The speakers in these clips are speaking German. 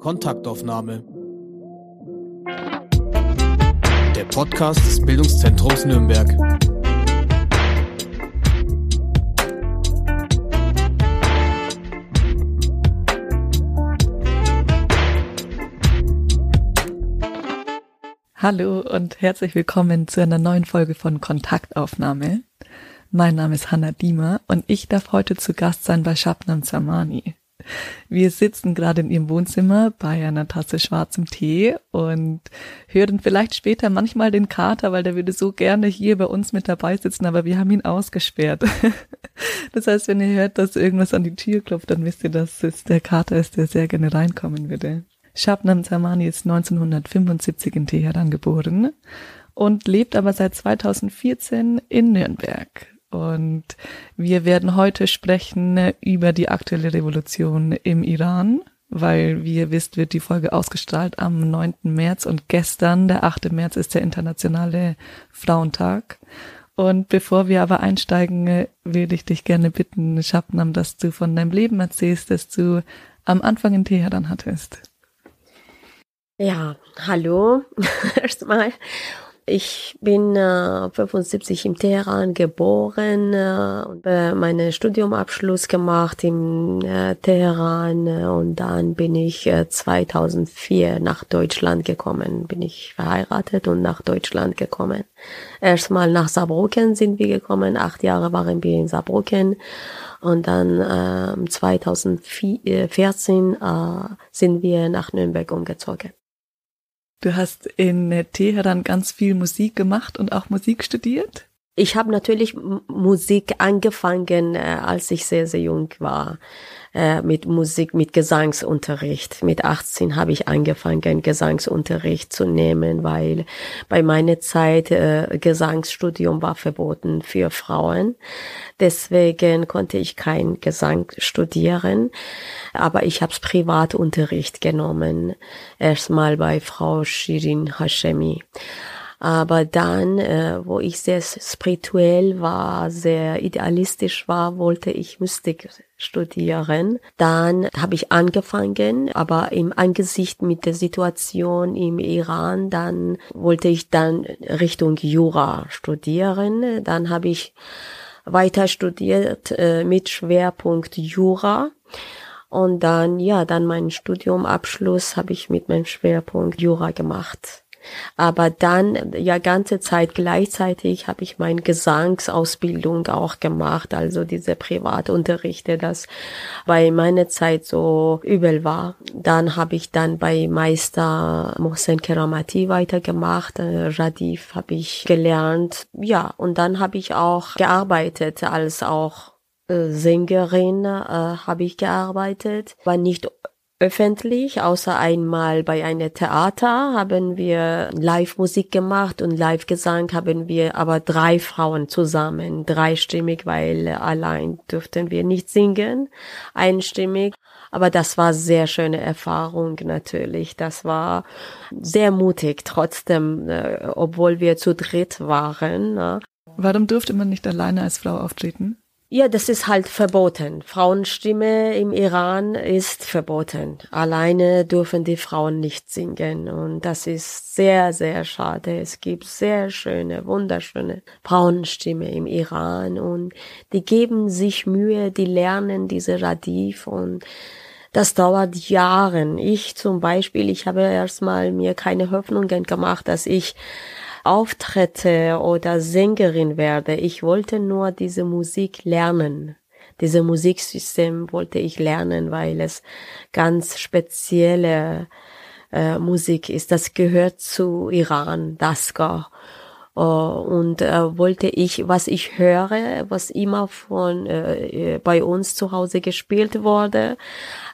Kontaktaufnahme. Der Podcast des Bildungszentrums Nürnberg. Hallo und herzlich willkommen zu einer neuen Folge von Kontaktaufnahme. Mein Name ist Hanna Diemer und ich darf heute zu Gast sein bei Shabnam Zamani. Wir sitzen gerade in ihrem Wohnzimmer bei einer Tasse schwarzem Tee und hören vielleicht später manchmal den Kater, weil der würde so gerne hier bei uns mit dabei sitzen, aber wir haben ihn ausgesperrt. Das heißt, wenn ihr hört, dass irgendwas an die Tür klopft, dann wisst ihr, dass es der Kater ist, der sehr gerne reinkommen würde. Shabnam Zamani ist 1975 in Teheran geboren und lebt aber seit 2014 in Nürnberg. Und wir werden heute sprechen über die aktuelle Revolution im Iran, weil, wie ihr wisst, wird die Folge ausgestrahlt am 9. März und gestern, der 8. März, ist der internationale Frauentag. Und bevor wir aber einsteigen, würde ich dich gerne bitten, Shabnam, dass du von deinem Leben erzählst, das du am Anfang in Teheran hattest. Ja, hallo erstmal. Ich bin äh, 75 im Teheran geboren äh, und äh, meinen Studiumabschluss gemacht im äh, Teheran äh, und dann bin ich äh, 2004 nach Deutschland gekommen. Bin ich verheiratet und nach Deutschland gekommen. Erstmal nach Saarbrücken sind wir gekommen. Acht Jahre waren wir in Saarbrücken und dann äh, 2014 äh, sind wir nach Nürnberg umgezogen. Du hast in Teheran ganz viel Musik gemacht und auch Musik studiert? Ich habe natürlich Musik angefangen, äh, als ich sehr, sehr jung war. Äh, mit Musik, mit Gesangsunterricht. Mit 18 habe ich angefangen, Gesangsunterricht zu nehmen, weil bei meiner Zeit äh, Gesangsstudium war verboten für Frauen. Deswegen konnte ich kein Gesang studieren, aber ich habe Privatunterricht genommen. Erstmal bei Frau Shirin Hashemi. Aber dann, äh, wo ich sehr spirituell war, sehr idealistisch war, wollte ich Mystik studieren. Dann habe ich angefangen, aber im Angesicht mit der Situation im Iran, dann wollte ich dann Richtung Jura studieren. Dann habe ich weiter studiert äh, mit Schwerpunkt Jura. Und dann, ja, dann mein Studiumabschluss habe ich mit meinem Schwerpunkt Jura gemacht. Aber dann, ja, ganze Zeit gleichzeitig habe ich meine Gesangsausbildung auch gemacht, also diese Privatunterrichte, das bei meiner Zeit so übel war. Dann habe ich dann bei Meister Mohsen Keramati weitergemacht, äh, Radif habe ich gelernt, ja, und dann habe ich auch gearbeitet als auch äh, Sängerin äh, habe ich gearbeitet, war nicht öffentlich, außer einmal bei einem Theater haben wir Live-Musik gemacht und Live-Gesang haben wir aber drei Frauen zusammen, dreistimmig, weil allein durften wir nicht singen, einstimmig. Aber das war sehr schöne Erfahrung natürlich. Das war sehr mutig trotzdem, äh, obwohl wir zu dritt waren. Ne? Warum durfte man nicht alleine als Frau auftreten? Ja, das ist halt verboten. Frauenstimme im Iran ist verboten. Alleine dürfen die Frauen nicht singen. Und das ist sehr, sehr schade. Es gibt sehr schöne, wunderschöne Frauenstimme im Iran. Und die geben sich Mühe, die lernen diese Radif und das dauert Jahren. Ich zum Beispiel, ich habe erstmal mir keine Hoffnungen gemacht, dass ich Auftritte oder Sängerin werde. Ich wollte nur diese Musik lernen. Diese Musiksystem wollte ich lernen, weil es ganz spezielle äh, Musik ist. Das gehört zu Iran, Daska. Uh, und äh, wollte ich, was ich höre, was immer von äh, bei uns zu Hause gespielt wurde,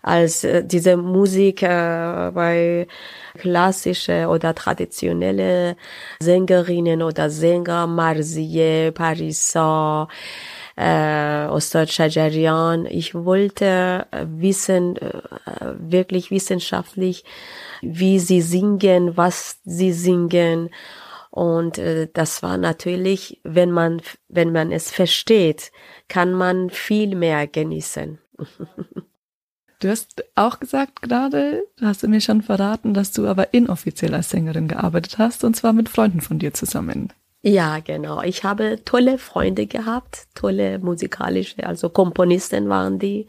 als äh, diese Musik äh, bei klassische oder traditionelle Sängerinnen oder Sänger, Marzieh, Parisa, äh, Ostad Shajarian. Ich wollte wissen, äh, wirklich wissenschaftlich, wie sie singen, was sie singen. Und äh, das war natürlich, wenn man, wenn man es versteht, kann man viel mehr genießen. Du hast auch gesagt gerade, hast du mir schon verraten, dass du aber inoffiziell als Sängerin gearbeitet hast und zwar mit Freunden von dir zusammen. Ja, genau. Ich habe tolle Freunde gehabt, tolle musikalische, also Komponisten waren die.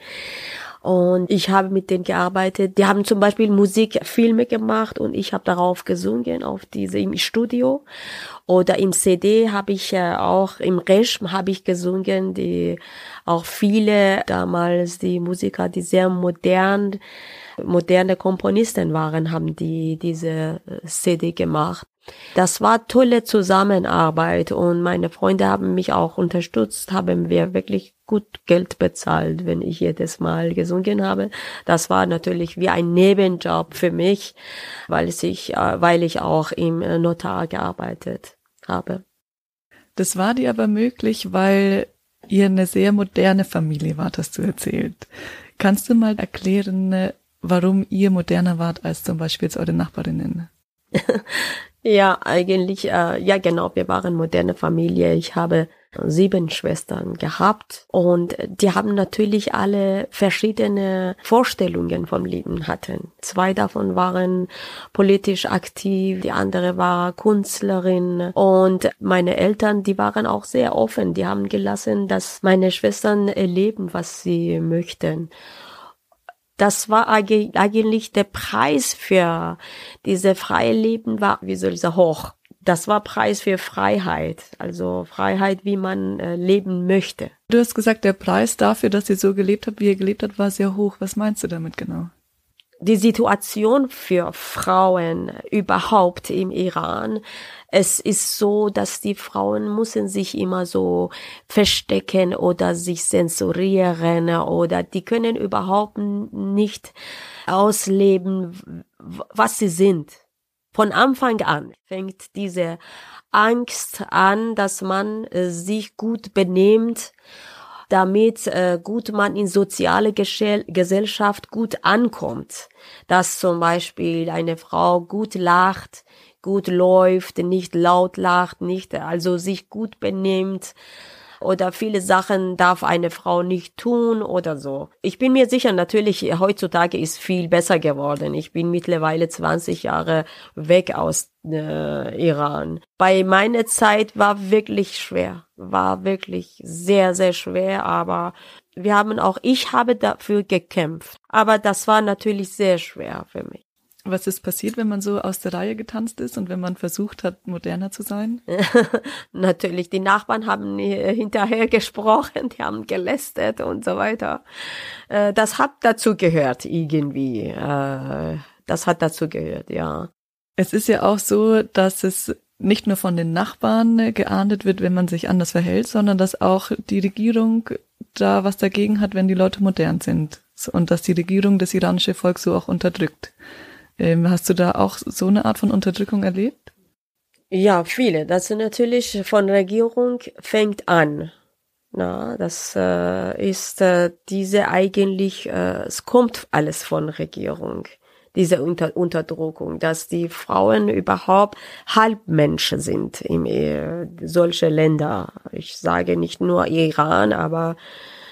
Und ich habe mit denen gearbeitet. Die haben zum Beispiel Musikfilme gemacht und ich habe darauf gesungen, auf diese im Studio. Oder im CD habe ich äh, auch, im Reschm habe ich gesungen, die auch viele damals die Musiker, die sehr modern, moderne Komponisten waren, haben die diese äh, CD gemacht. Das war tolle Zusammenarbeit und meine Freunde haben mich auch unterstützt, haben wir wirklich gut Geld bezahlt, wenn ich jedes Mal gesungen habe. Das war natürlich wie ein Nebenjob für mich, weil ich, äh, weil ich auch im äh, Notar gearbeitet habe. Das war dir aber möglich, weil ihr eine sehr moderne Familie wart, hast du erzählt. Kannst du mal erklären, warum ihr moderner wart als zum Beispiel jetzt eure Nachbarinnen? Ja, eigentlich, äh, ja genau, wir waren moderne Familie. Ich habe sieben Schwestern gehabt und die haben natürlich alle verschiedene Vorstellungen vom Leben hatten. Zwei davon waren politisch aktiv, die andere war Künstlerin und meine Eltern, die waren auch sehr offen. Die haben gelassen, dass meine Schwestern erleben, was sie möchten das war eigentlich der Preis für diese freie Leben war, wie soll ich sagen, hoch. Das war Preis für Freiheit, also Freiheit, wie man äh, leben möchte. Du hast gesagt, der Preis dafür, dass ihr so gelebt habt, wie ihr gelebt habt, war sehr hoch. Was meinst du damit genau? Die Situation für Frauen überhaupt im Iran es ist so, dass die Frauen müssen sich immer so verstecken oder sich zensurieren oder die können überhaupt nicht ausleben, was sie sind. Von Anfang an fängt diese Angst an, dass man äh, sich gut benimmt, damit äh, gut man in soziale Gesellschaft gut ankommt. Dass zum Beispiel eine Frau gut lacht, gut läuft, nicht laut lacht, nicht, also sich gut benimmt oder viele Sachen darf eine Frau nicht tun oder so. Ich bin mir sicher, natürlich heutzutage ist viel besser geworden. Ich bin mittlerweile 20 Jahre weg aus äh, Iran. Bei meiner Zeit war wirklich schwer, war wirklich sehr, sehr schwer, aber wir haben auch, ich habe dafür gekämpft. Aber das war natürlich sehr schwer für mich. Was ist passiert, wenn man so aus der Reihe getanzt ist und wenn man versucht hat, moderner zu sein? Natürlich, die Nachbarn haben hinterher gesprochen, die haben gelästert und so weiter. Äh, das hat dazu gehört, irgendwie. Äh, das hat dazu gehört, ja. Es ist ja auch so, dass es nicht nur von den Nachbarn geahndet wird, wenn man sich anders verhält, sondern dass auch die Regierung da was dagegen hat, wenn die Leute modern sind. Und dass die Regierung das iranische Volk so auch unterdrückt. Ähm, hast du da auch so eine Art von Unterdrückung erlebt? Ja, viele. Das ist natürlich von Regierung fängt an. Na, das äh, ist äh, diese eigentlich, äh, es kommt alles von Regierung, diese Unter Unterdrückung, dass die Frauen überhaupt Halbmenschen sind in äh, solche Länder. Ich sage nicht nur Iran, aber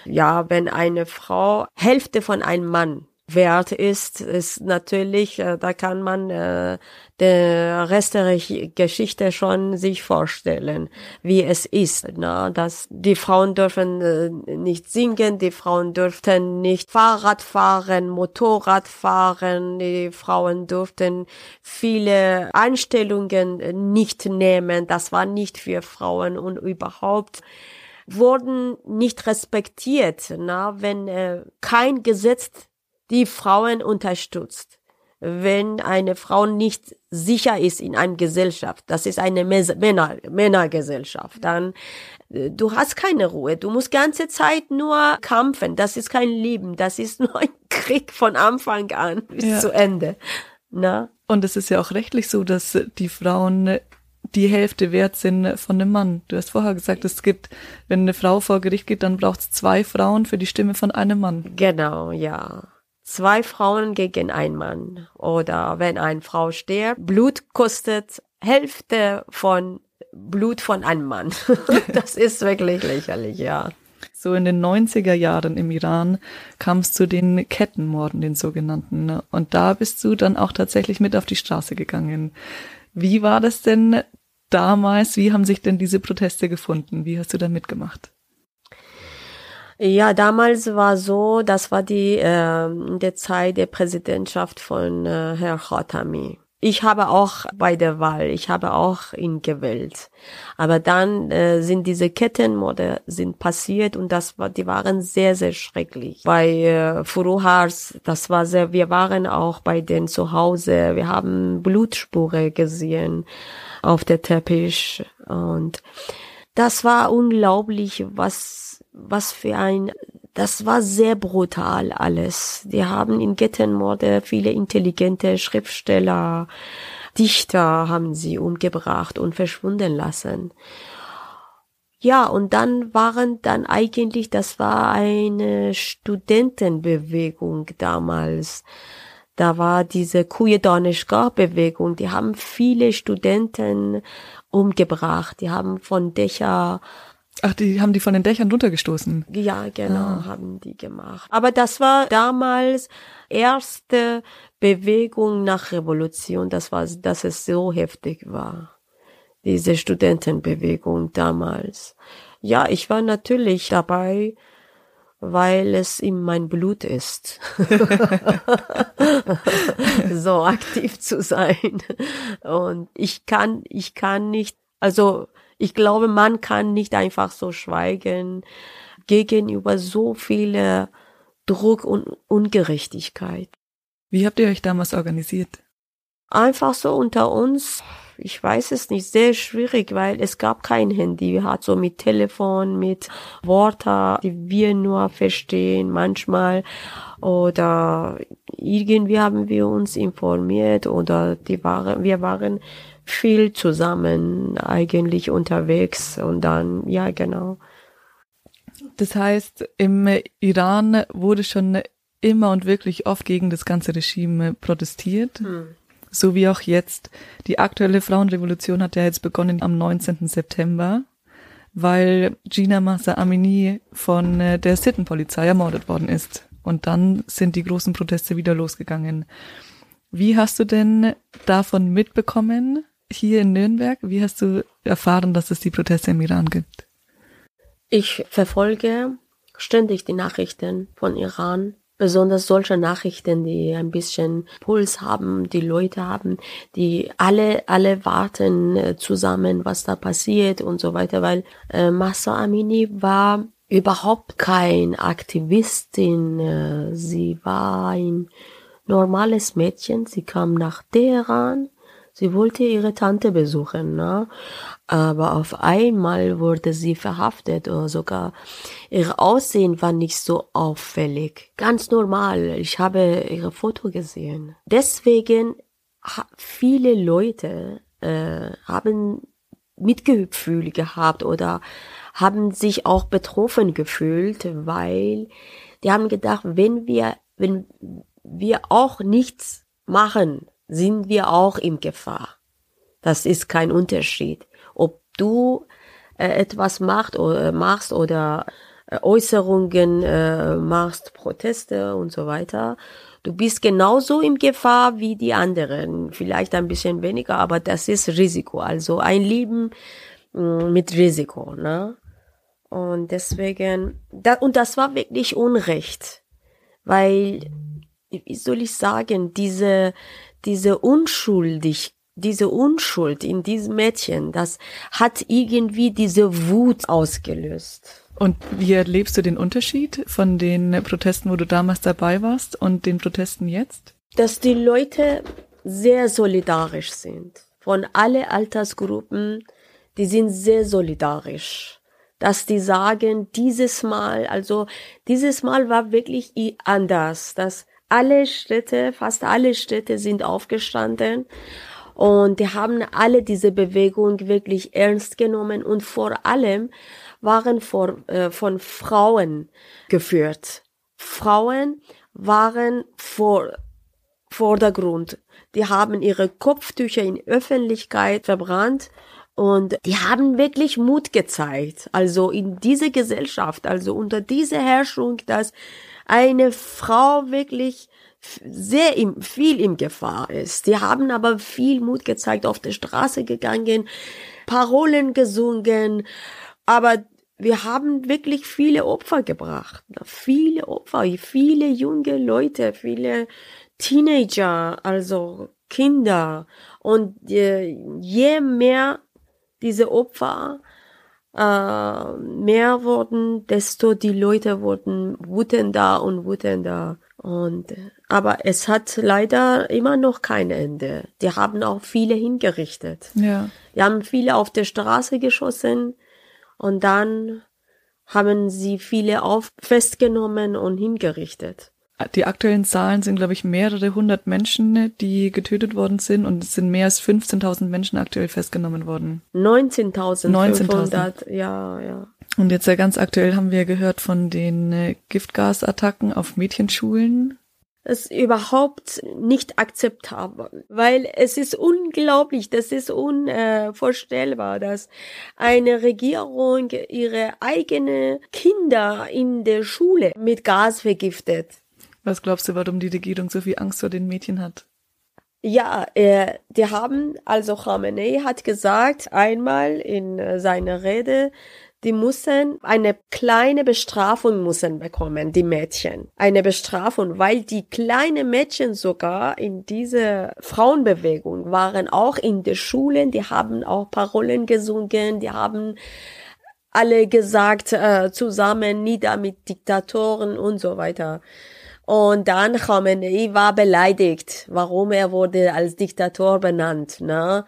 ja, wenn eine Frau Hälfte von einem Mann wert ist, ist natürlich, äh, da kann man äh, der Rest der Geschichte schon sich vorstellen, wie es ist, na, dass die Frauen dürfen äh, nicht singen, die Frauen dürften nicht Fahrrad fahren, Motorrad fahren, die Frauen durften viele Einstellungen nicht nehmen, das war nicht für Frauen und überhaupt wurden nicht respektiert, na, wenn äh, kein Gesetz die Frauen unterstützt. Wenn eine Frau nicht sicher ist in einer Gesellschaft, das ist eine Männer, Männergesellschaft, dann äh, du hast keine Ruhe. Du musst ganze Zeit nur kämpfen. Das ist kein Leben. Das ist nur ein Krieg von Anfang an bis ja. zu Ende. Na? Und es ist ja auch rechtlich so, dass die Frauen die Hälfte wert sind von einem Mann. Du hast vorher gesagt, es gibt, wenn eine Frau vor Gericht geht, dann braucht es zwei Frauen für die Stimme von einem Mann. Genau, ja zwei Frauen gegen einen Mann. Oder wenn eine Frau stirbt, Blut kostet Hälfte von Blut von einem Mann. das ist wirklich lächerlich, ja. So in den 90er Jahren im Iran kam es zu den Kettenmorden, den sogenannten. Und da bist du dann auch tatsächlich mit auf die Straße gegangen. Wie war das denn damals? Wie haben sich denn diese Proteste gefunden? Wie hast du da mitgemacht? Ja, damals war so, das war die äh, der Zeit der Präsidentschaft von äh, Herr Khatami. Ich habe auch bei der Wahl, ich habe auch ihn gewählt. Aber dann äh, sind diese Kettenmorde sind passiert und das war, die waren sehr, sehr schrecklich. Bei äh, Furuhars, das war sehr, wir waren auch bei denen zu Hause, wir haben Blutspuren gesehen auf der Teppich und das war unglaublich, was, was für ein das war sehr brutal alles. Die haben in Gettenmorde viele intelligente Schriftsteller, Dichter haben sie umgebracht und verschwunden lassen. Ja, und dann waren dann eigentlich, das war eine Studentenbewegung damals. Da war diese Kujedonishka-Bewegung, die haben viele Studenten umgebracht, die haben von Dächer Ach, die haben die von den Dächern runtergestoßen. Ja, genau, ah. haben die gemacht. Aber das war damals erste Bewegung nach Revolution. Das war, dass es so heftig war. Diese Studentenbewegung damals. Ja, ich war natürlich dabei, weil es in mein Blut ist, so aktiv zu sein. Und ich kann, ich kann nicht, also ich glaube, man kann nicht einfach so schweigen gegenüber so viele Druck und Ungerechtigkeit. Wie habt ihr euch damals organisiert? Einfach so unter uns. Ich weiß es nicht, sehr schwierig, weil es gab kein Handy. Hat so mit Telefon, mit Worten, die wir nur verstehen manchmal. Oder irgendwie haben wir uns informiert oder die waren, wir waren viel zusammen eigentlich unterwegs und dann, ja, genau. Das heißt, im Iran wurde schon immer und wirklich oft gegen das ganze Regime protestiert. Hm. So wie auch jetzt. Die aktuelle Frauenrevolution hat ja jetzt begonnen am 19. September, weil Gina Massa Amini von äh, der Sittenpolizei ermordet worden ist. Und dann sind die großen Proteste wieder losgegangen. Wie hast du denn davon mitbekommen? Hier in Nürnberg? Wie hast du erfahren, dass es die Proteste im Iran gibt? Ich verfolge ständig die Nachrichten von Iran, besonders solche Nachrichten, die ein bisschen Puls haben, die Leute haben, die alle, alle warten äh, zusammen, was da passiert und so weiter, weil äh, Massa Amini war überhaupt kein Aktivistin, äh, sie war ein normales Mädchen, sie kam nach Teheran, Sie wollte ihre Tante besuchen, ne? aber auf einmal wurde sie verhaftet oder sogar ihr Aussehen war nicht so auffällig. Ganz normal. Ich habe ihre Foto gesehen. Deswegen viele Leute äh, haben Mitgefühl gehabt oder haben sich auch betroffen gefühlt, weil die haben gedacht, wenn wir, wenn wir auch nichts machen, sind wir auch in Gefahr. Das ist kein Unterschied. Ob du äh, etwas macht oder, äh, machst oder äh, Äußerungen äh, machst, Proteste und so weiter, du bist genauso in Gefahr wie die anderen. Vielleicht ein bisschen weniger, aber das ist Risiko. Also ein Leben mh, mm, mit Risiko, ne? Und deswegen, da, und das war wirklich Unrecht. Weil, wie soll ich sagen, diese, diese unschuldig, diese Unschuld in diesem Mädchen, das hat irgendwie diese Wut ausgelöst. Und wie erlebst du den Unterschied von den Protesten, wo du damals dabei warst und den Protesten jetzt? Dass die Leute sehr solidarisch sind. Von alle Altersgruppen, die sind sehr solidarisch. Dass die sagen, dieses Mal, also dieses Mal war wirklich anders, dass alle Städte, fast alle Städte sind aufgestanden und die haben alle diese Bewegung wirklich ernst genommen und vor allem waren vor, äh, von Frauen geführt. Frauen waren vor Vordergrund. Die haben ihre Kopftücher in Öffentlichkeit verbrannt Und die haben wirklich Mut gezeigt. Also in diese Gesellschaft, also unter dieser Herrschung, dass eine Frau wirklich sehr im, viel im Gefahr ist. Die haben aber viel Mut gezeigt, auf der Straße gegangen, Parolen gesungen, aber wir haben wirklich viele Opfer gebracht. Viele Opfer, viele junge Leute, viele Teenager, also Kinder. Und äh, je mehr diese Opfer äh, mehr wurden, desto die Leute wurden wütender und wütender. Und aber es hat leider immer noch kein Ende. Die haben auch viele hingerichtet. Ja. Die haben viele auf der Straße geschossen und dann haben sie viele auf festgenommen und hingerichtet. Die aktuellen Zahlen sind, glaube ich, mehrere hundert Menschen, die getötet worden sind und es sind mehr als 15.000 Menschen aktuell festgenommen worden. 19.500, 19.000. ja, ja. Und jetzt ja ganz aktuell haben wir gehört von den äh, Giftgasattacken auf Mädchenschulen. Das ist überhaupt nicht akzeptabel, weil es ist unglaublich, das ist unvorstellbar, dass eine Regierung ihre eigenen Kinder in der Schule mit Gas vergiftet. Was glaubst du, warum die Regierung so viel Angst vor den Mädchen hat? Ja, äh, die haben, also Khamenei hat gesagt einmal in äh, seiner Rede, die müssen eine kleine Bestrafung müssen bekommen, die Mädchen. Eine Bestrafung, weil die kleinen Mädchen sogar in dieser Frauenbewegung waren auch in den Schulen, die haben auch Parolen gesungen, die haben alle gesagt, äh, zusammen nieder mit Diktatoren und so weiter. Und dann Khamenei war beleidigt, warum er wurde als Diktator benannt, ne?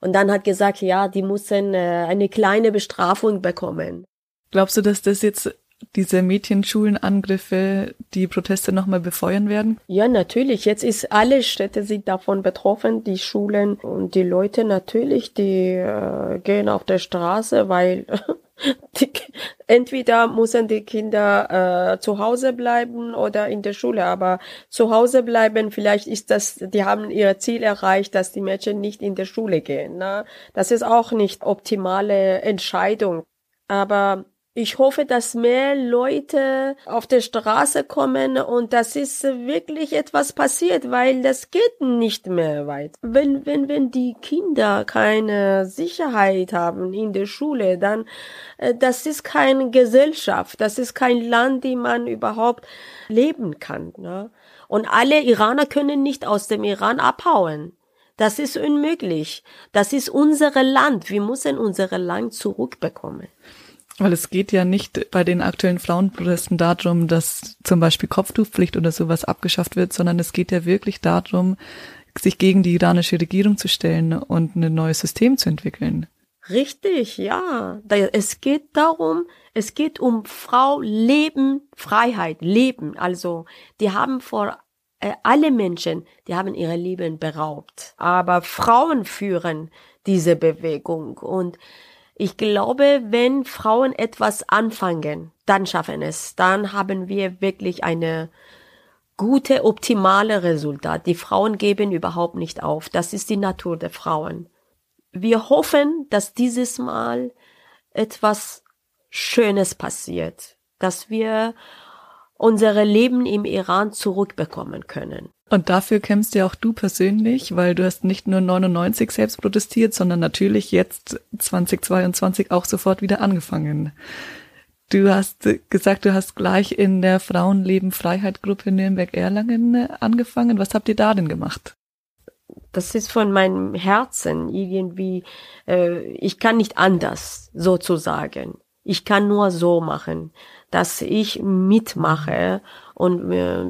Und dann hat gesagt, ja, die müssen äh, eine kleine Bestrafung bekommen. Glaubst du, dass das jetzt diese Mädchenschulenangriffe die Proteste nochmal befeuern werden? Ja, natürlich. Jetzt ist alle Städte sind davon betroffen, die Schulen und die Leute natürlich, die äh, gehen auf der Straße, weil die, entweder müssen die Kinder äh, zu Hause bleiben oder in der Schule, aber zu Hause bleiben, vielleicht ist das, die haben ihr Ziel erreicht, dass die Mädchen nicht in der Schule gehen. Ne? Das ist auch nicht optimale Entscheidung. Aber ich hoffe, dass mehr Leute auf der Straße kommen und das ist wirklich etwas passiert, weil das geht nicht mehr weit. Wenn, wenn, wenn die Kinder keine Sicherheit haben in der Schule, dann, äh, das ist keine Gesellschaft, das ist kein Land, die man überhaupt leben kann, ne? Und alle Iraner können nicht aus dem Iran abhauen. Das ist unmöglich. Das ist unser Land. Wir müssen unser Land zurückbekommen. Weil es geht ja nicht bei den aktuellen Frauenprotesten darum, dass zum Beispiel Kopftuchpflicht oder sowas abgeschafft wird, sondern es geht ja wirklich darum, sich gegen die iranische Regierung zu stellen und ein neues System zu entwickeln. Richtig, ja. Es geht darum, es geht um Frau, Leben, Freiheit, Leben. Also, die haben vor äh, alle Menschen, die haben ihre Leben beraubt. Aber Frauen führen diese Bewegung und ich glaube, wenn Frauen etwas anfangen, dann schaffen es. Dann haben wir wirklich eine gute, optimale Resultat. Die Frauen geben überhaupt nicht auf. Das ist die Natur der Frauen. Wir hoffen, dass dieses Mal etwas Schönes passiert, dass wir unsere Leben im Iran zurückbekommen können. Und dafür kämpfst ja auch du persönlich, weil du hast nicht nur 99 selbst protestiert, sondern natürlich jetzt 2022 auch sofort wieder angefangen. Du hast gesagt, du hast gleich in der Frauenleben Freiheit Gruppe Nürnberg-Erlangen angefangen. Was habt ihr da denn gemacht? Das ist von meinem Herzen irgendwie, äh, ich kann nicht anders sozusagen. Ich kann nur so machen, dass ich mitmache und äh,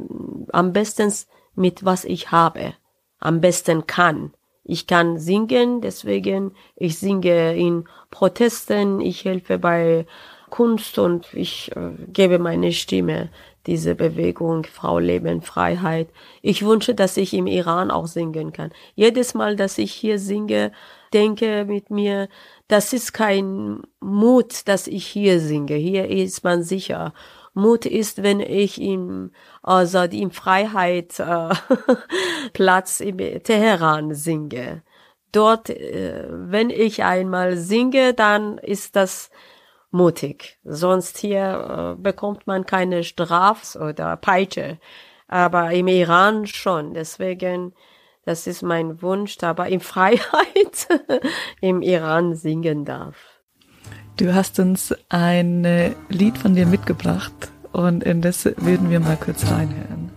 am besten mit was ich habe, am besten kann. Ich kann singen, deswegen ich singe in Protesten, ich helfe bei Kunst und ich äh, gebe meine Stimme diese Bewegung Frau Leben Freiheit. Ich wünsche, dass ich im Iran auch singen kann. Jedes Mal, dass ich hier singe, denke mit mir, das ist kein Mut, dass ich hier singe. Hier ist man sicher. Mut ist, wenn ich im, also im Freiheit äh, Platz im Teheran singe. dort, äh, wenn ich einmal singe, dann ist das mutig. Sonst hier äh, bekommt man keine Straf oder Peitsche. Aber im Iran schon. Deswegen, das ist mein Wunsch, aber in Freiheit im Iran singen darf. Du hast uns ein Lied von dir mitgebracht und in das würden wir mal kurz reinhören.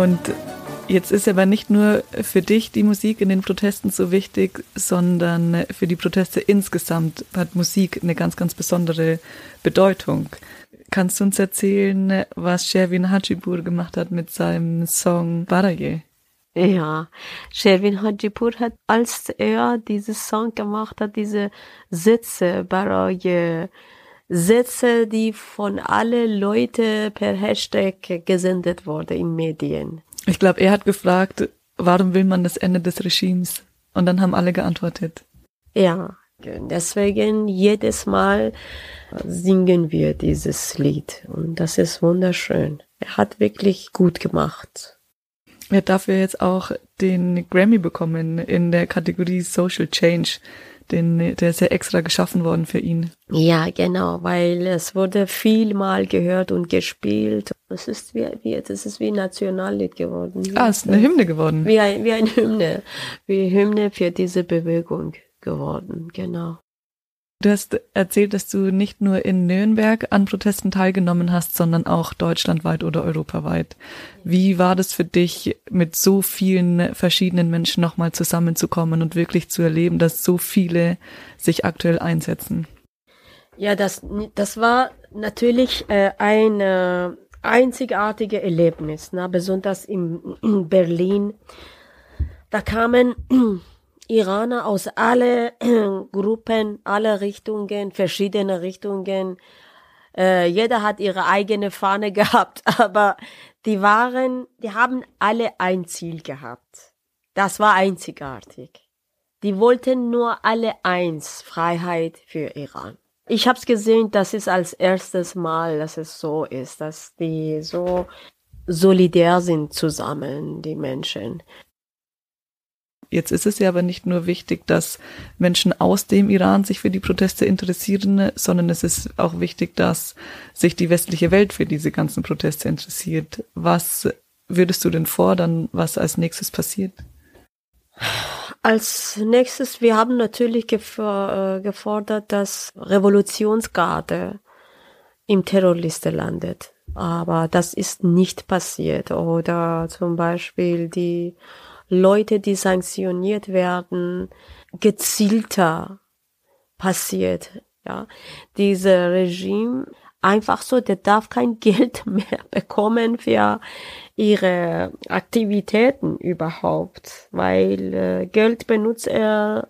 Und jetzt ist aber nicht nur für dich die Musik in den Protesten so wichtig, sondern für die Proteste insgesamt hat Musik eine ganz, ganz besondere Bedeutung. Kannst du uns erzählen, was Sherwin Hajipur gemacht hat mit seinem Song Baraye? Ja, Sherwin Hajipur hat, als er diesen Song gemacht hat, diese Sätze, Baraye, Sätze, die von alle Leute per Hashtag gesendet wurde in Medien. Ich glaube, er hat gefragt, warum will man das Ende des Regimes? Und dann haben alle geantwortet. Ja, deswegen jedes Mal singen wir dieses Lied und das ist wunderschön. Er hat wirklich gut gemacht. Er hat dafür jetzt auch den Grammy bekommen in der Kategorie Social Change den, der ist ja extra geschaffen worden für ihn. Ja, genau, weil es wurde viel mal gehört und gespielt. Es ist wie, wie das ist wie Nationallied geworden. Ah, es ist eine Hymne geworden. Wie ein, wie eine Hymne, wie Hymne für diese Bewegung geworden, genau. Du hast erzählt, dass du nicht nur in Nürnberg an Protesten teilgenommen hast, sondern auch deutschlandweit oder europaweit. Wie war das für dich, mit so vielen verschiedenen Menschen nochmal zusammenzukommen und wirklich zu erleben, dass so viele sich aktuell einsetzen? Ja, das, das war natürlich äh, ein äh, einzigartiges Erlebnis, ne? besonders in, in Berlin. Da kamen Iraner aus alle Gruppen, alle Richtungen, verschiedene Richtungen. Äh, jeder hat ihre eigene Fahne gehabt, aber die waren, die haben alle ein Ziel gehabt. Das war einzigartig. Die wollten nur alle eins, Freiheit für Iran. Ich habe es gesehen, das ist als erstes Mal, dass es so ist, dass die so solidär sind zusammen, die Menschen. Jetzt ist es ja aber nicht nur wichtig, dass Menschen aus dem Iran sich für die Proteste interessieren, sondern es ist auch wichtig, dass sich die westliche Welt für diese ganzen Proteste interessiert. Was würdest du denn fordern, was als nächstes passiert? Als nächstes, wir haben natürlich äh, gefordert, dass Revolutionsgarde im Terrorliste landet. Aber das ist nicht passiert. Oder zum Beispiel die Leute, die sanktioniert werden, gezielter passiert. Ja, diese Regime einfach so, der darf kein Geld mehr bekommen für ihre Aktivitäten überhaupt, weil äh, Geld benutzt er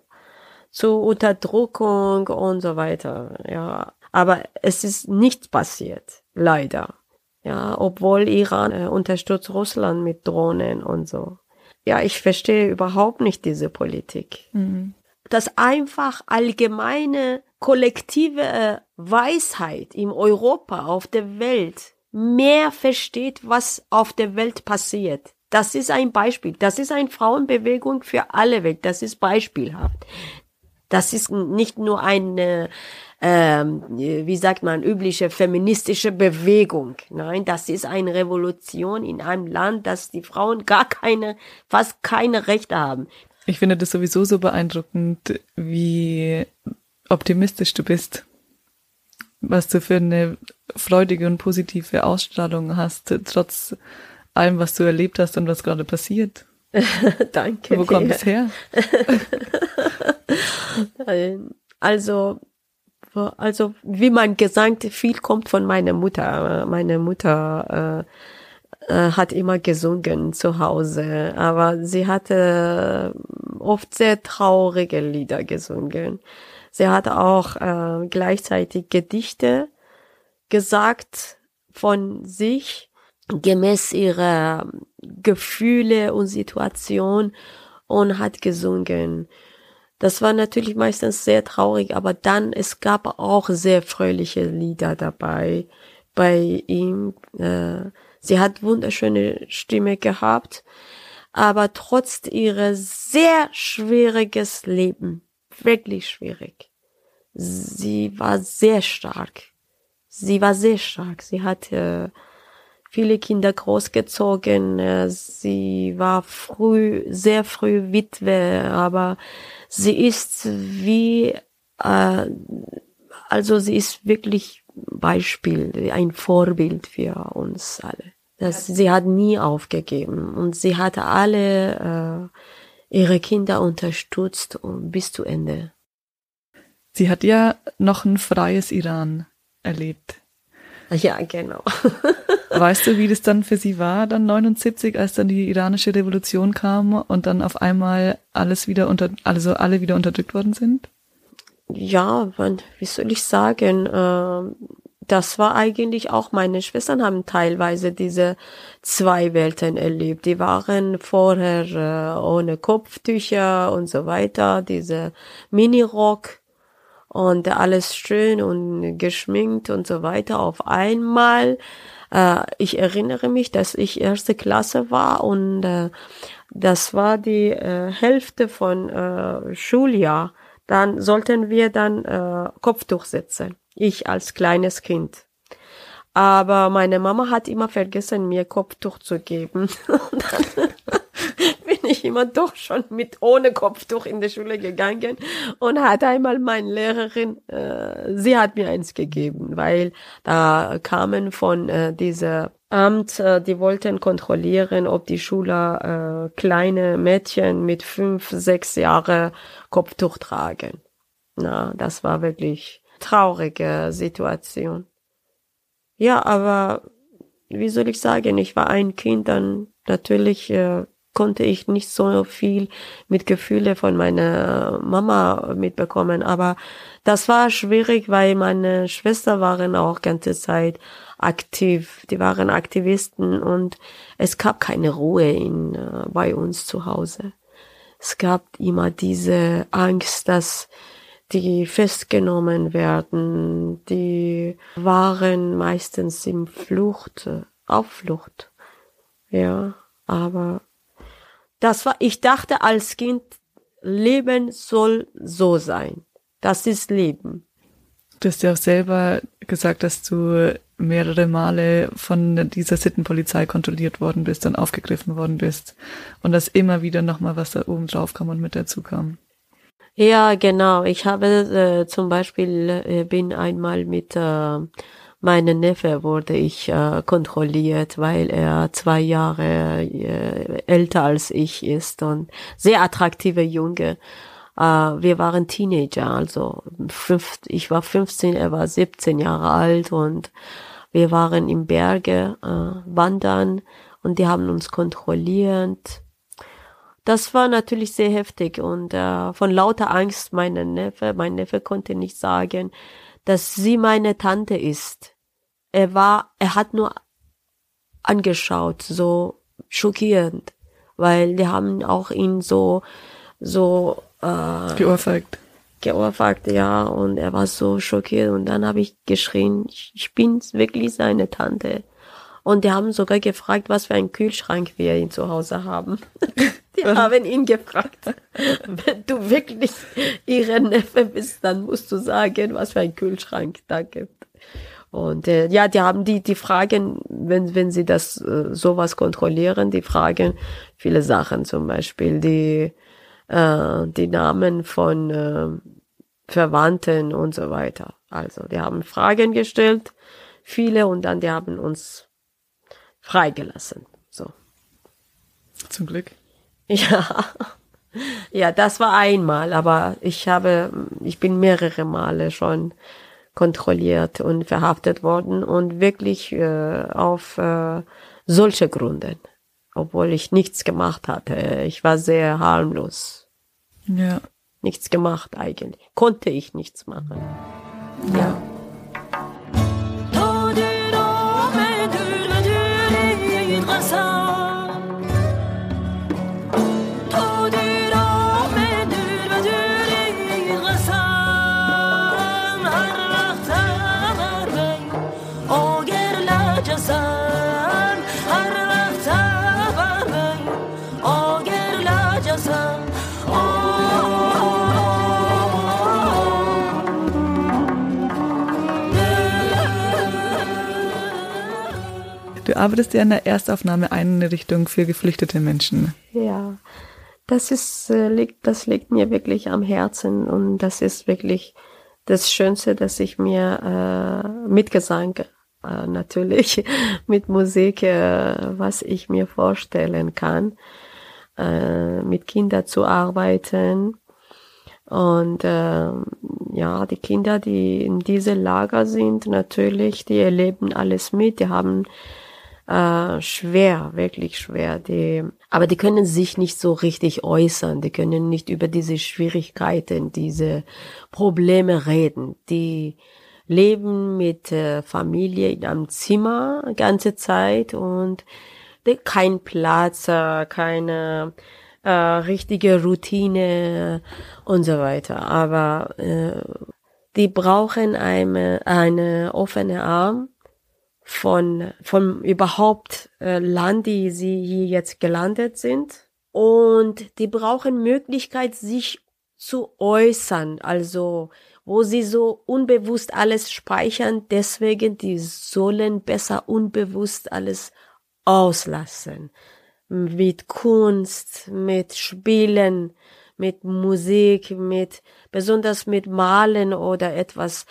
zur Unterdrückung und so weiter. Ja, aber es ist nichts passiert, leider. Ja, obwohl Iran äh, unterstützt Russland mit Drohnen und so ja, ich verstehe überhaupt nicht diese Politik. Mhm. Das einfach allgemeine kollektive äh, Weisheit im Europa, auf der Welt, mehr versteht, was auf der Welt passiert. Das ist ein Beispiel. Das ist eine Frauenbewegung für alle Welt. Das ist beispielhaft. Das ist nicht nur eine ähm, wie sagt man, übliche feministische Bewegung. Nein, das ist eine Revolution in einem Land, dass die Frauen gar keine, fast keine Rechte haben. Ich finde das sowieso so beeindruckend, wie optimistisch du bist. Was du für eine freudige und positive Ausstrahlung hast, trotz allem, was du erlebt hast und was gerade passiert. Danke. Wo kommt es her? also also wie man gesagt, viel kommt von meiner Mutter. Meine Mutter äh, äh, hat immer gesungen zu Hause, aber sie hatte oft sehr traurige Lieder gesungen. Sie hat auch äh, gleichzeitig Gedichte gesagt von sich gemäß ihrer Gefühle und Situation und hat gesungen. Das war natürlich meistens sehr traurig, aber dann, es gab auch sehr fröhliche Lieder dabei bei ihm. Äh, sie hat wunderschöne Stimme gehabt, aber trotz ihrer sehr schwieriges Leben, wirklich schwierig. Sie war sehr stark. Sie war sehr stark. Sie hat äh, viele Kinder großgezogen. Äh, sie war früh, sehr früh Witwe, aber sie ist wie, äh, also sie ist wirklich Beispiel, ein Vorbild für uns alle. Das, sie hat nie aufgegeben und sie hat alle äh, ihre Kinder unterstützt bis zu Ende. Sie hat ja noch ein freies Iran erlebt. Ja, genau. weißt du, wie das dann für sie war, dann 79, als dann die iranische Revolution kam und dann auf einmal alles wieder unter, also alle wieder unterdrückt worden sind? Ja, man, wie soll ich sagen, äh, das war eigentlich auch meine Schwestern haben teilweise diese zwei Welten erlebt. Die waren vorher äh, ohne Kopftücher und so weiter, diese Minirock und alles schön und geschminkt und so weiter auf einmal. Äh, ich erinnere mich, dass ich erste Klasse war und äh, das war die äh, Hälfte von äh, Schuljahr. Dann sollten wir dann äh, Kopftuch setzen. Ich als kleines Kind. Aber meine Mama hat immer vergessen, mir Kopftuch zu geben. Ich immer doch schon mit ohne Kopftuch in die Schule gegangen und hat einmal meine Lehrerin, äh, sie hat mir eins gegeben, weil da kamen von äh, dieser Amt, äh, die wollten kontrollieren, ob die Schüler äh, kleine Mädchen mit fünf, sechs Jahre Kopftuch tragen. Na, das war wirklich traurige Situation. Ja, aber wie soll ich sagen, ich war ein Kind, dann natürlich äh, konnte ich nicht so viel mit Gefühle von meiner Mama mitbekommen. Aber das war schwierig, weil meine Schwester waren auch ganze Zeit aktiv. Die waren Aktivisten und es gab keine Ruhe in, äh, bei uns zu Hause. Es gab immer diese Angst, dass die festgenommen werden, die waren meistens im Flucht, auf Flucht. Ja, aber das war, ich dachte als Kind, Leben soll so sein. Das ist Leben. Du hast ja auch selber gesagt, dass du mehrere Male von dieser Sittenpolizei kontrolliert worden bist und aufgegriffen worden bist und dass immer wieder nochmal was da oben drauf kam und mit dazu kam. Ja, genau. Ich habe äh, zum Beispiel äh, bin einmal mit äh, meinem Neffe wurde ich äh, kontrolliert, weil er zwei Jahre äh, älter als ich ist und sehr attraktive Junge. Äh, wir waren Teenager, also fünf, ich war 15, er war 17 Jahre alt und wir waren im Berge äh, wandern und die haben uns kontrolliert das war natürlich sehr heftig und äh, von lauter Angst meine Neffe, mein Neffe konnte nicht sagen, dass sie meine Tante ist. Er war, er hat nur angeschaut, so schockierend, weil die haben auch ihn so, so äh, geohrfeigt. Geohrfeigt, ja, und er war so schockiert und dann habe ich geschrien, ich bin wirklich seine Tante. Und die haben sogar gefragt, was für einen Kühlschrank wir ihn zu Hause haben. Die haben ihn gefragt, wenn du wirklich ihre Neffe bist, dann musst du sagen, was für einen Kühlschrank da gibt. Und äh, ja, die haben die die Fragen, wenn wenn sie das äh, sowas kontrollieren, die fragen viele Sachen, zum Beispiel die äh, die Namen von äh, Verwandten und so weiter. Also die haben Fragen gestellt, viele und dann die haben uns freigelassen. So. Zum Glück. Ja. Ja, das war einmal, aber ich habe, ich bin mehrere Male schon kontrolliert und verhaftet worden und wirklich äh, auf äh, solche Gründe, obwohl ich nichts gemacht hatte. Ich war sehr harmlos. Ja. Nichts gemacht eigentlich. Konnte ich nichts machen. ja. Du arbeitest ja in der Erstaufnahme Einrichtung für geflüchtete Menschen. Ja, das ist, äh, liegt, das liegt mir wirklich am Herzen und das ist wirklich das Schönste, dass ich mir äh, mit Gesang äh, natürlich mit Musik, äh, was ich mir vorstellen kann, äh, mit Kindern zu arbeiten. Und äh, ja, die Kinder, die in diese Lager sind, natürlich, die erleben alles mit, die haben äh, schwer, wirklich schwer. Die, aber die können sich nicht so richtig äußern. Die können nicht über diese Schwierigkeiten, diese Probleme reden. Die leben mit äh, Familie in einem Zimmer ganze Zeit und kein Platz, äh, keine äh, richtige Routine und so weiter. Aber äh, die brauchen eine, eine offene Arm von, von überhaupt äh, Land, die sie hier jetzt gelandet sind. Und die brauchen Möglichkeit, sich zu äußern, also wo sie so unbewusst alles speichern, deswegen die sollen besser unbewusst alles auslassen. Mit Kunst, mit Spielen, mit Musik, mit, besonders mit Malen oder etwas,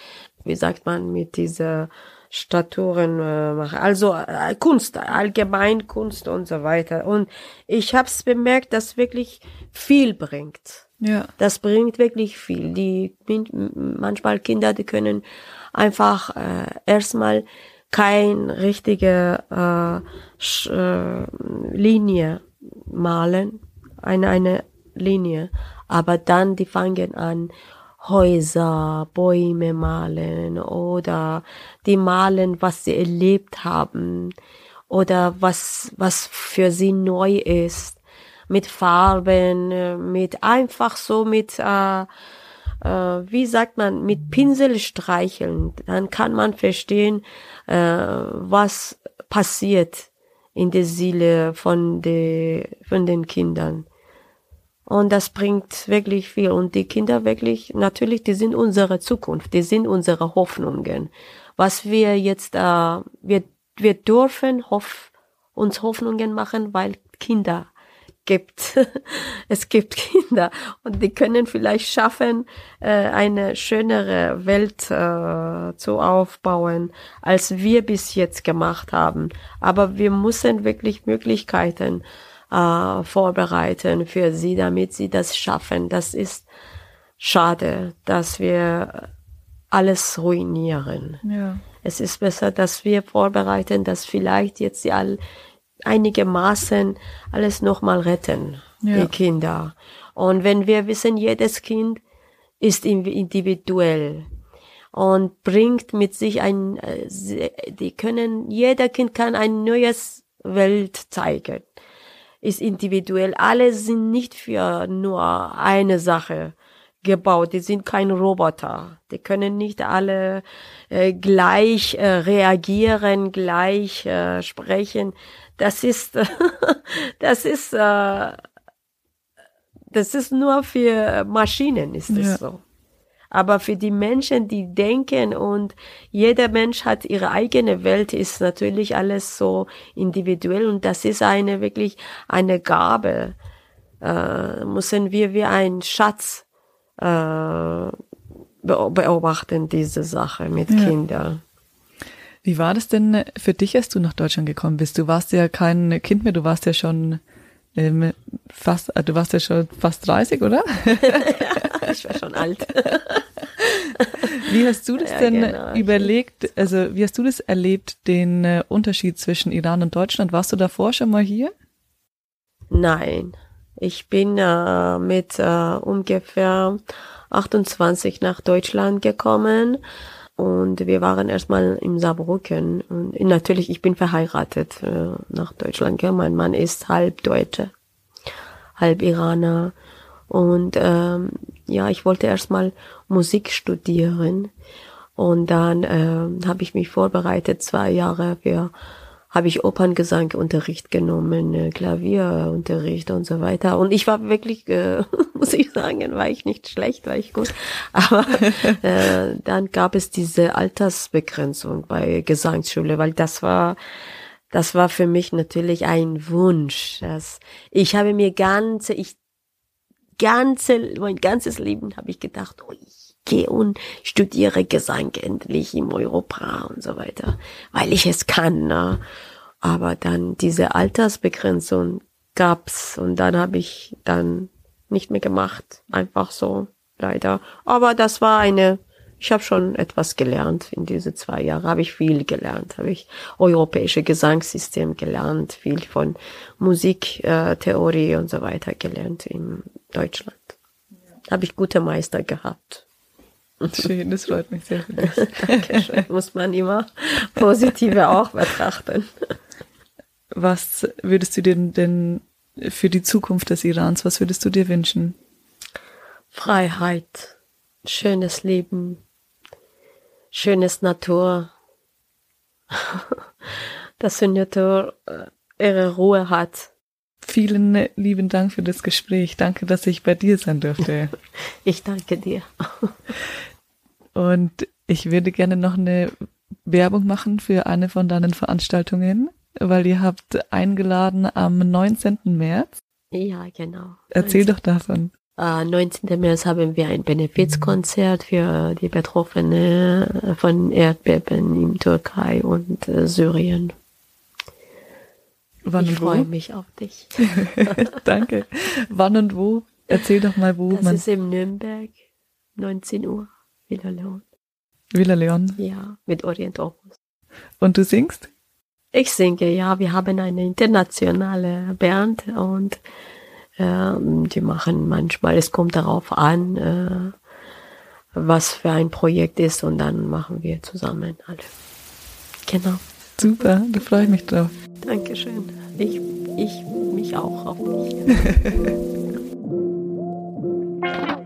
wie sagt man, mit dieser Statuen äh, mache. Also äh, Kunst, allgemein Kunst und so weiter. Und ich habe es bemerkt, dass wirklich viel bringt. Ja. Das bringt wirklich viel. Die manchmal Kinder, die können einfach äh, erstmal kein richtige äh, äh, Linie malen, eine eine Linie, aber dann die fangen an Häuser, Bäume malen oder die malen, was sie erlebt haben oder was, was für sie neu ist, mit Farben, mit einfach so mit, äh, äh, wie sagt man, mit Pinsel streicheln, dann kann man verstehen, äh, was passiert in der Seele von, de, von den Kindern. Und das bringt wirklich viel. Und die Kinder wirklich, natürlich, die sind unsere Zukunft, die sind unsere Hoffnungen. Was wir jetzt, äh, wir, wir dürfen hoff, uns Hoffnungen machen, weil Kinder gibt. es gibt Kinder und die können vielleicht schaffen, äh, eine schönere Welt äh, zu aufbauen, als wir bis jetzt gemacht haben. Aber wir müssen wirklich Möglichkeiten äh, vorbereiten für sie, damit sie das schaffen. Das ist schade, dass wir alles ruinieren. Ja. Es ist besser, dass wir vorbereiten, dass vielleicht jetzt sie all einigermaßen alles nochmal retten, ja. die Kinder. Und wenn wir wissen, jedes Kind ist individuell und bringt mit sich ein, äh, die können, jeder Kind kann ein neues Welt zeigen ist individuell. Alle sind nicht für nur eine Sache gebaut. Die sind kein Roboter. Die können nicht alle äh, gleich äh, reagieren, gleich äh, sprechen. Das ist, das ist, äh, das ist nur für Maschinen ist es ja. so. Aber für die Menschen, die denken und jeder Mensch hat ihre eigene Welt, ist natürlich alles so individuell und das ist eine wirklich eine Gabe. Äh, müssen wir wie ein Schatz äh, beobachten, diese Sache mit ja. Kindern. Wie war das denn für dich, als du nach Deutschland gekommen bist? Du warst ja kein Kind mehr, du warst ja schon ähm, fast, äh, du warst ja schon fast 30, oder? ja, ich war schon alt. wie hast du das ja, denn genau. überlegt, also wie hast du das erlebt, den äh, Unterschied zwischen Iran und Deutschland? Warst du davor schon mal hier? Nein, ich bin äh, mit äh, ungefähr 28 nach Deutschland gekommen und wir waren erstmal im Saarbrücken. Und natürlich, ich bin verheiratet äh, nach Deutschland. Ja. Mein Mann ist halb Deutsche, halb Iraner. Und ähm, ja, ich wollte erstmal Musik studieren. Und dann äh, habe ich mich vorbereitet, zwei Jahre für habe ich Operngesangunterricht genommen, äh, Klavierunterricht und so weiter. Und ich war wirklich, äh, muss ich sagen, war ich nicht schlecht, war ich gut. Aber äh, dann gab es diese Altersbegrenzung bei Gesangsschule, weil das war das war für mich natürlich ein Wunsch. Dass ich habe mir ganze, ich ganze, mein ganzes Leben habe ich gedacht, oh, ich gehe und studiere Gesang endlich im Europa und so weiter, weil ich es kann. Ne? Aber dann diese Altersbegrenzung gab's und dann habe ich dann nicht mehr gemacht, einfach so leider. Aber das war eine, ich habe schon etwas gelernt in diese zwei Jahre, habe ich viel gelernt, habe ich europäische Gesangssystem gelernt, viel von Musiktheorie äh, und so weiter gelernt in Deutschland. Habe ich gute Meister gehabt. Schön, das freut mich sehr. Dankeschön. Muss man immer positive auch betrachten. Was würdest du dir denn für die Zukunft des Irans, was würdest du dir wünschen? Freiheit, schönes Leben, schönes Natur, dass die Natur äh, ihre Ruhe hat. Vielen lieben Dank für das Gespräch. Danke, dass ich bei dir sein durfte. Ich danke dir. Und ich würde gerne noch eine Werbung machen für eine von deinen Veranstaltungen, weil ihr habt eingeladen am 19. März. Ja, genau. Erzähl 19. doch davon. Uh, 19. März haben wir ein Benefizkonzert für die Betroffenen von Erdbeben in Türkei und äh, Syrien. Wann ich freue mich auf dich. Danke. Wann und wo? Erzähl doch mal, wo das man. Das ist in Nürnberg, 19 Uhr, Villa Leon. Villa Leon? Ja, mit Orient Opus. Und du singst? Ich singe, ja. Wir haben eine internationale Band und äh, die machen manchmal, es kommt darauf an, äh, was für ein Projekt ist und dann machen wir zusammen alle. Genau. Super, da freue ich mich drauf. Dankeschön. Ich, ich mich auch auf mich.